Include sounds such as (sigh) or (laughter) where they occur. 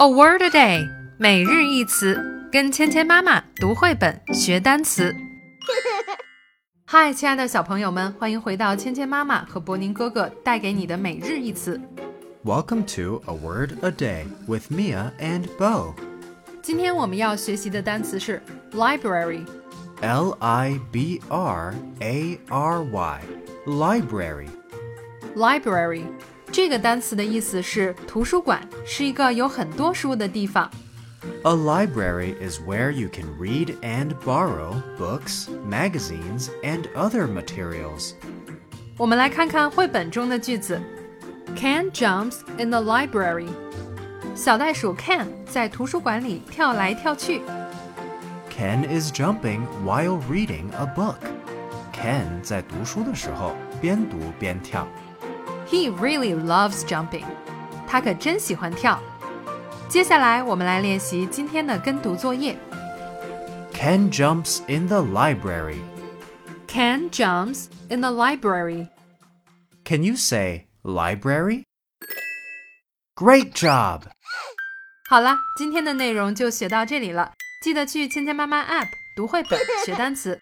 A word a day，每日一词，跟芊芊妈妈读绘本学单词。嗨，亲爱的小朋友们，欢迎回到芊芊妈妈和博宁哥哥带给你的每日一词。 Welcome (laughs) to A Word a Day with Mia and Bo. 今天我们要学习的单词是 library。 L I B R A R Y. Library. library 这个单词的意思是图书馆，是一个有很多书的地方。 A library is where you can read and borrow books, magazines, and other materials. 我们来看看绘本中的句子。Ken jumps in the library。小袋鼠 Ken 在图书馆里跳来跳去。 Ken is jumping while reading a book. Ken 在读书的时候边读边跳。 He really loves jumping。他可真喜欢跳。接下来我们来练习今天的跟读作业。 Ken jumps in the library. Ken jumps in the library。 Can you say library? Great job! 好了，今天的内容就学到这里了。记得去芊芊妈妈 App 读绘本学单词。